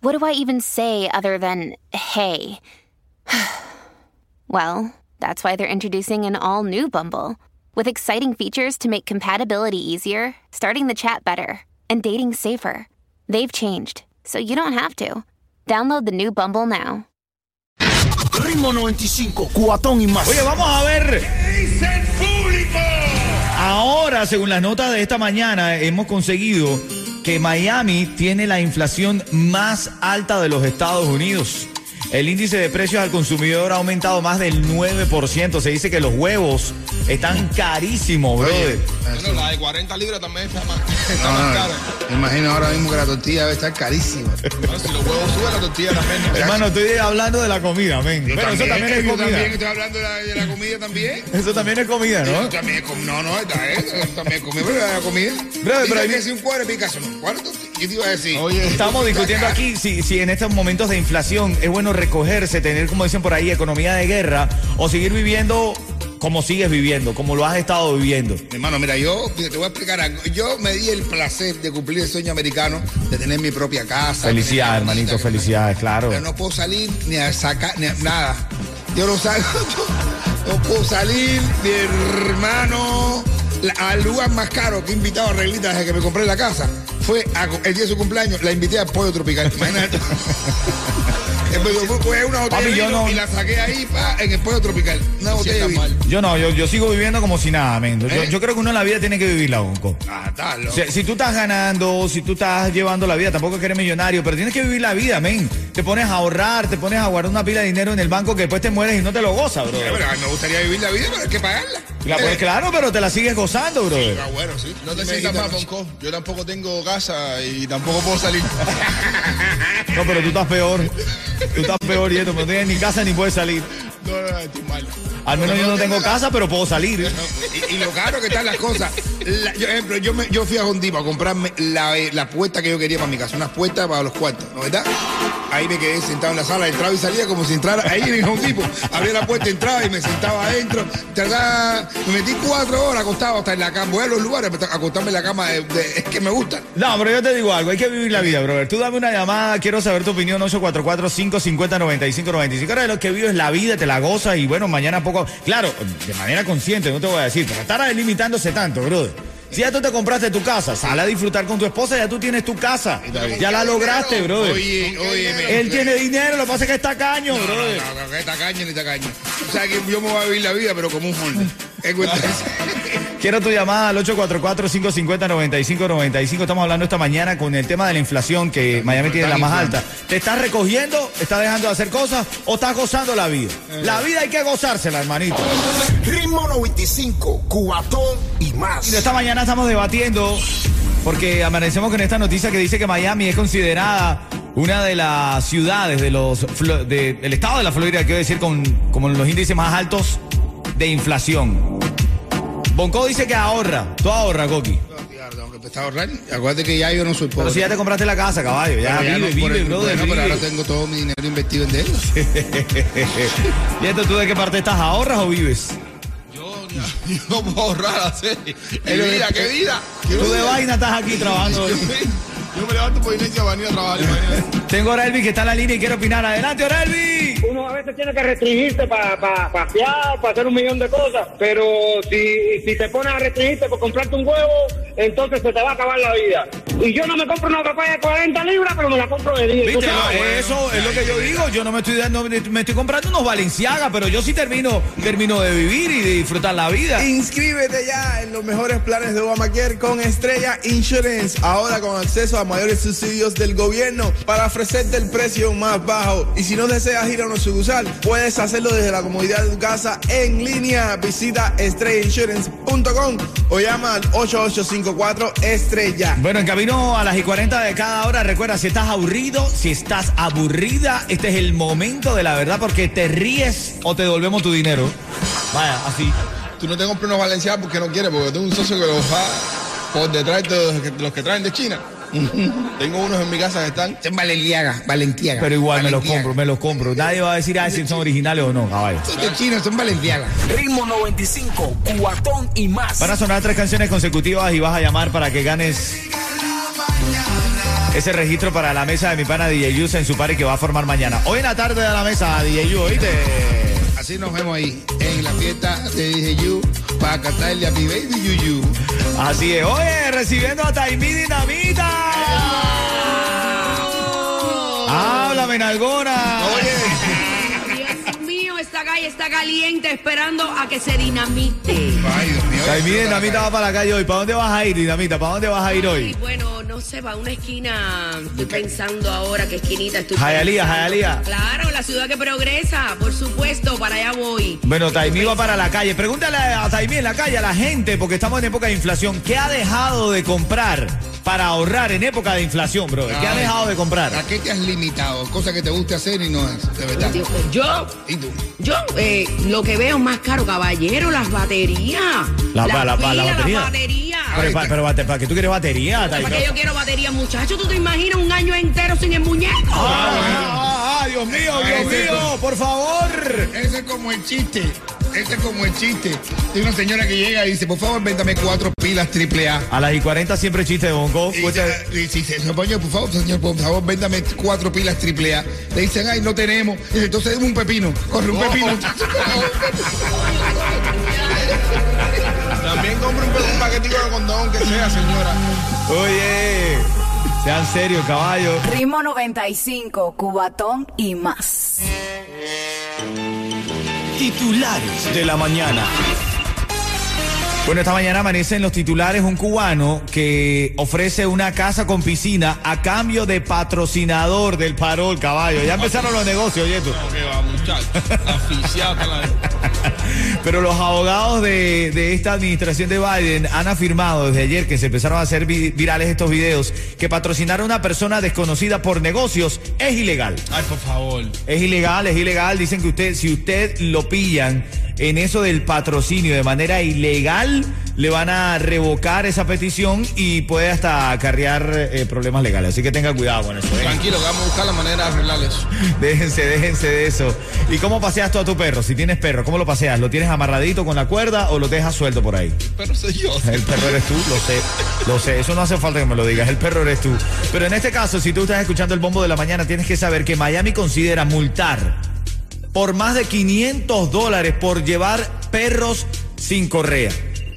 what do I even say other than hey? well, that's why they're introducing an all new Bumble with exciting features to make compatibility easier, starting the chat better, and dating safer. They've changed, so you don't have to. Download the new Bumble now. Ritmo 95, cuatón y más. Oye, vamos a ver. dice el público? Ahora, según las notas de esta mañana, hemos conseguido que Miami tiene la inflación más alta de los Estados Unidos. El índice de precios al consumidor ha aumentado más del 9%. Se dice que los huevos están carísimos, brother. Bueno, la de 40 libras también está más, está No, más no, cara. Me imagino ahora mismo que la tortilla debe estar carísima. Bueno, si los huevos suben, la tortilla también. ¿no? Hermano, estoy hablando de la comida, men. Yo Pero eso también es comida. también estoy hablando de la, de la comida también. Eso también es comida, ¿no? también es com- no, no, esta es, eso también es comida, pero la comida. pero Dice hay- si un cuadro Picasso, no, ¿cuál tortilla? ¿Qué te iba a decir? Oye, Estamos discutiendo aquí si, si en estos momentos de inflación es bueno recogerse, tener, como dicen por ahí, economía de guerra, o seguir viviendo como sigues viviendo, como lo has estado viviendo. Mi hermano, mira, yo te voy a explicar algo. Yo me di el placer de cumplir el sueño americano de tener mi propia casa. Felicidades, hermanito, bonita, felicidades, claro. Pero no puedo salir ni a sacar, ni a nada. Yo no salgo, yo no puedo salir, mi hermano. La- al lugar más caro que he invitado a Reglita desde que me compré la casa fue a- el día de su cumpleaños, la invité al pollo tropical. Imagínate. Fue- una botella Papi, de vino no- y la saqué ahí pa, en el pollo tropical. Una botella de está vino. mal. Yo no, yo, yo sigo viviendo como si nada, men. Yo, ¿Eh? yo creo que uno en la vida tiene que vivirla, Bonco. Ah. O sea, si tú estás ganando, si tú estás llevando la vida, tampoco es que eres millonario, pero tienes que vivir la vida, men. Te pones a ahorrar, te pones a guardar una pila de dinero en el banco que después te mueres y no te lo gozas, bro. Eh, pero a mí me gustaría vivir la vida, pero hay que pagarla. La- pues, Eh, claro, pero te la sigues gozando, bro. ah, bueno, sí. no te sientas anoche. Bonco. Yo tampoco tengo casa y tampoco puedo salir. No, pero tú estás peor. Tú estás peor y esto, no tienes ni casa ni puedes salir. No, no, no, estoy mal. Al menos yo no tengo casa, pero puedo salir. Y, y lo caro que están las cosas. La- yo, ejemplo, yo, me- yo fui a Hondipo a comprarme la, eh, la puerta que yo quería para mi casa, unas puertas para los cuartos, ¿no verdad? Ahí me quedé sentado en la sala, entraba y salía como si entrara ahí en Hondipo. Abría la puerta, entraba y me sentaba adentro. Tardaba- me metí cuatro horas acostado hasta en la cama. Voy a los lugares acostarme en la cama, de- de- es que me gusta. No, pero yo te digo algo, hay que vivir la vida, brother. Tú dame una llamada, quiero saber tu opinión, 844-550-9595. Ahora de lo que vives la vida, te la gozas y bueno, mañana poco... Claro, de manera consciente, no te voy a decir, pero estar limitándose tanto, brother. Si ya tú te compraste tu casa, sal a disfrutar con tu esposa, ya tú tienes tu casa. Ya la lograste, brother. Oye, oye, Él tiene dinero, lo que pasa es que está caño, No, no, brother. no, no, que tacaño ni tacaño. O sea que yo me voy a vivir la vida, pero como un Honda. Quiero tu llamada al 844-550-9595. Estamos hablando esta mañana con el tema de la inflación que Miami tiene la más alta. ¿Te estás recogiendo? ¿Estás dejando de hacer cosas? ¿O estás gozando la vida? La vida hay que gozársela, hermanito. Ritmo 95, cuatón y más. Y esta mañana estamos debatiendo porque amanecemos con esta noticia que dice que Miami es considerada una de las ciudades de los de- del estado de la Florida, quiero decir, con como los índices más altos de inflación. Bonco dice que ahorra. Tú ahorras, Coqui. Claro, tengo que empezar a ahorrar. Acuérdate que ya yo no soy pobre. Pero si ya te compraste la casa, caballo. Ya Pero ya vive, no vive, el- brother. bueno, pero vive. ahora tengo todo mi dinero invertido en deudas. ¿Y esto tú de qué parte estás? ¿Ahorras o vives? Yo, yo no puedo ahorrar, así. ¿Qué Pero- vida, qué vida? ¿Qué Tú de vida? vaina estás aquí trabajando. Yo me levanto por inercia para venir a trabajar. Tengo a Orelvi que está en la línea y quiere opinar. Adelante, Orelvi. A veces tiene que restringirse para pasear, para hacer un millón de cosas, pero si, si te pones a restringirte por comprarte un huevo, entonces se te va a acabar la vida. Y yo no me compro una papaya de 40 libras, pero me la compro de 10. ¿Viste? Entonces, No, bueno. eso es lo que yo digo. Yo no me estoy dando, me estoy comprando unos Valenciaga, pero yo sí termino, termino de vivir y de disfrutar la vida. Inscríbete ya en los mejores planes de Obamacare con Estrella Insurance. Ahora con acceso a mayores subsidios del gobierno para ofrecerte el precio más bajo. Y si no deseas ir a una sucursal, puedes hacerlo desde la comodidad de tu casa en línea. Visita estrellainsurance.com o llama al 8854 Estrella. Bueno, en camino a las y 40 de cada hora, recuerda, si estás aburrido, si estás aburrida, este es el momento de la verdad porque te ríes o te devolvemos tu dinero. Vaya, así. Tú no te compras unos valencianos porque no quieres, porque tengo un socio que los va por detrás de los que, los que traen de China. tengo unos en mi casa que están. Es Valentiaga, Valentiaga. Pero igual me los compro, me los compro. Nadie va a decir ah, si son originales o no, caballo. Son de chinos, son Valentiaga. Ritmo 95, cuatón y más. Van a sonar tres canciones consecutivas y vas a llamar para que ganes ese registro para la mesa de mi pana DJ Yus en su party que va a formar mañana. Hoy en la tarde de la mesa, DJ Yu, ¿oíste? Así nos vemos ahí, en la fiesta de DJ You, para cantarle a mi baby Yuyu. Así es. Oye, recibiendo a Taimí Dinamita. Háblame, Nalgona. Dios mío, esta calle está caliente esperando a que se dinamite. Ay, Dios mío. Taimí Dinamita va para la calle hoy. ¿Para dónde vas a ir, Dinamita? ¿Para dónde vas a ir hoy? bueno, no sé, va a una esquina. Estoy pensando ahora qué esquinita estoy. Jayalía, pensando. Jayalía. Claro, la ciudad que progresa, por supuesto, para allá voy. Bueno, Taimí va para la calle. Pregúntale a Taimí en la calle, a la gente, porque estamos en época de inflación. ¿Qué ha dejado de comprar para ahorrar en época de inflación, bro? ¿Qué ha Ay, dejado de comprar? ¿A qué te has limitado? Cosas que te guste hacer y no es, de verdad. Yo, ¿Y tú? yo, eh, lo que veo más caro, caballero, las baterías. La- la- la- la pilas, batería. Pero, pa- pero, ¿para qué tú quieres batería, ¿Para qué yo quiero baterías, muchacho? ¿Tú te imaginas un año entero sin el muñeco? Ah, ah, ah, Dios mío, Dios mío, por favor. Ese es como el chiste. Ese es como el chiste. Hay una señora que llega y dice, por favor, véndame cuatro pilas triple A. A las y 40 siempre chiste de bongo. Y y dice, señor, por favor, señor, por favor, véndame cuatro pilas triple A. Le dicen, ay, no tenemos. Y dice, entonces un pepino. Corre un pepino. También compro un, un paquetico de condón que sea, señora. Oye, sean serios, caballo. Ritmo 95, Cubatón y más. Titulares de la mañana. Bueno, esta mañana amanece en los titulares un cubano que ofrece una casa con piscina a cambio de patrocinador del parol, caballo. Ya empezaron los negocios, oye tú. Que va, muchacho. La. Pero los abogados de, de esta administración de Biden han afirmado desde ayer que se empezaron a hacer vi- virales estos videos que patrocinar a una persona desconocida por negocios es ilegal. Ay, por favor. Es ilegal, es ilegal. Dicen que usted, si usted lo pillan en eso del patrocinio de manera ilegal, le van a revocar esa petición y puede hasta acarrear eh, problemas legales. Así que tenga cuidado con eso. ¿eh? Tranquilo, vamos a buscar la manera de arreglar eso. Déjense, déjense de eso. ¿Y cómo paseas tú a tu perro? Si tienes perro, ¿cómo lo paseas? ¿Lo tienes amarradito con la cuerda o lo dejas suelto por ahí? Pero soy yo. El perro eres tú, lo sé, lo sé, eso no hace falta que me lo digas, el perro eres tú. Pero en este caso, si tú estás escuchando el bombo de la mañana, tienes que saber que Miami considera multar por más de 500 dólares por llevar perros sin correa.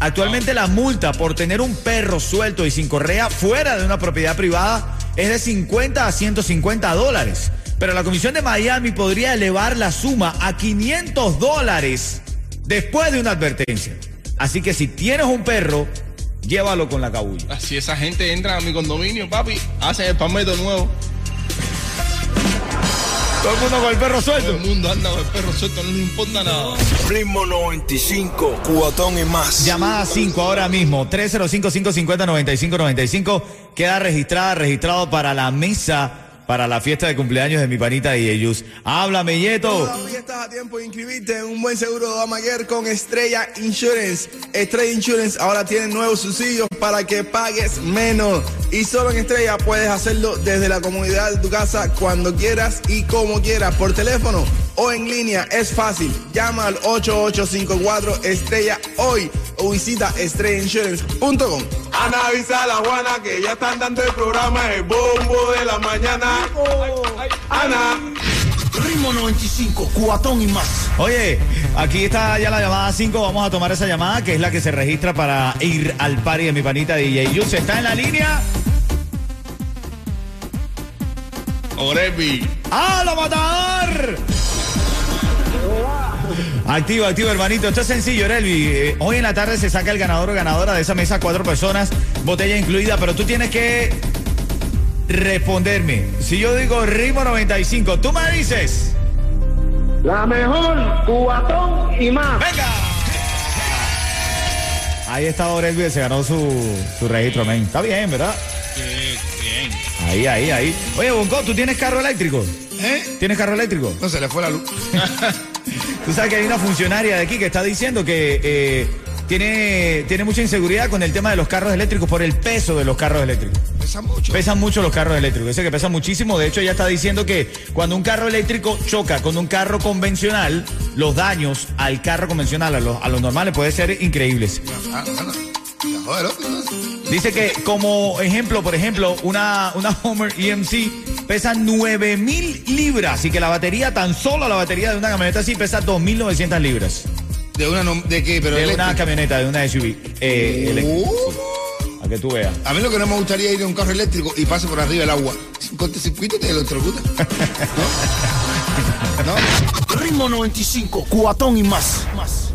Actualmente la multa por tener un perro suelto y sin correa fuera de una propiedad privada es de 50 a 150 dólares. Pero la Comisión de Miami podría elevar la suma a 500 dólares después de una advertencia. Así que si tienes un perro, llévalo con la cabulla. Si esa gente entra a mi condominio, papi, hacen el palmeto nuevo. Todo el mundo con el perro Todo suelto. el mundo anda con el perro suelto, no le importa nada. Ritmo 95, cuatón y más. Llamada 5 ahora mismo, 305-550-9595. Queda registrada, registrado para la mesa, para la fiesta de cumpleaños de mi panita y ellos. Háblame, Yeto. Todavía estás a tiempo de inscribirte en un buen seguro de Obamacare con Estrella Insurance. Estrella Insurance ahora tiene nuevos subsidios para que pagues menos. Y solo en Estrella puedes hacerlo desde la comodidad de tu casa cuando quieras y como quieras, por teléfono o en línea. Es fácil. Llama al 8854 Estrella hoy o visita estrellainsurance.com. Ana avisa a la Juana que ya están dando el programa El Bombo de la Mañana. Ana. Ritmo 95, cuatón y más. Oye, aquí está ya la llamada 5. Vamos a tomar esa llamada que es la que se registra para ir al party de mi panita DJ Yus. ¿Está en la línea? Orevi. ¡Ah, lo matador! Activo, activo, hermanito. Esto es sencillo, Relvi. Eh, hoy en la tarde se saca el ganador o ganadora de esa mesa, cuatro personas, botella incluida, pero tú tienes que responderme. Si yo digo ritmo 95, tú me dices. La mejor, cubatón y más. ¡Venga! Ahí está Orelvi, se ganó su, su registro, men. Está bien, ¿verdad? bien. Ahí, ahí, ahí. Oye, Bonco, ¿tú tienes carro eléctrico? ¿Eh? ¿Tienes carro eléctrico? No se le fue la luz. Tú sabes que hay una funcionaria de aquí que está diciendo que eh, tiene, tiene mucha inseguridad con el tema de los carros eléctricos por el peso de los carros eléctricos. Pesa mucho. Pesan mucho los carros eléctricos. Dice que pesan muchísimo. De hecho, ella está diciendo que cuando un carro eléctrico choca con un carro convencional, los daños al carro convencional, a los, a los normales, pueden ser increíbles. Ah. Dice que como ejemplo, por ejemplo, una, una Homer EMC pesa 9000 libras y que la batería, tan solo la batería de una camioneta así pesa 2900 libras. ¿De una no- de qué? Pero de una camioneta, de una SUV. Eh, eléctrica. Uh. A que tú veas. A mí lo que no me gustaría ir en un carro eléctrico y pase por arriba el agua. Un cortocircuito te electrocuta. ¿No? ¿No? Ritmo 95, cuatón y más. más.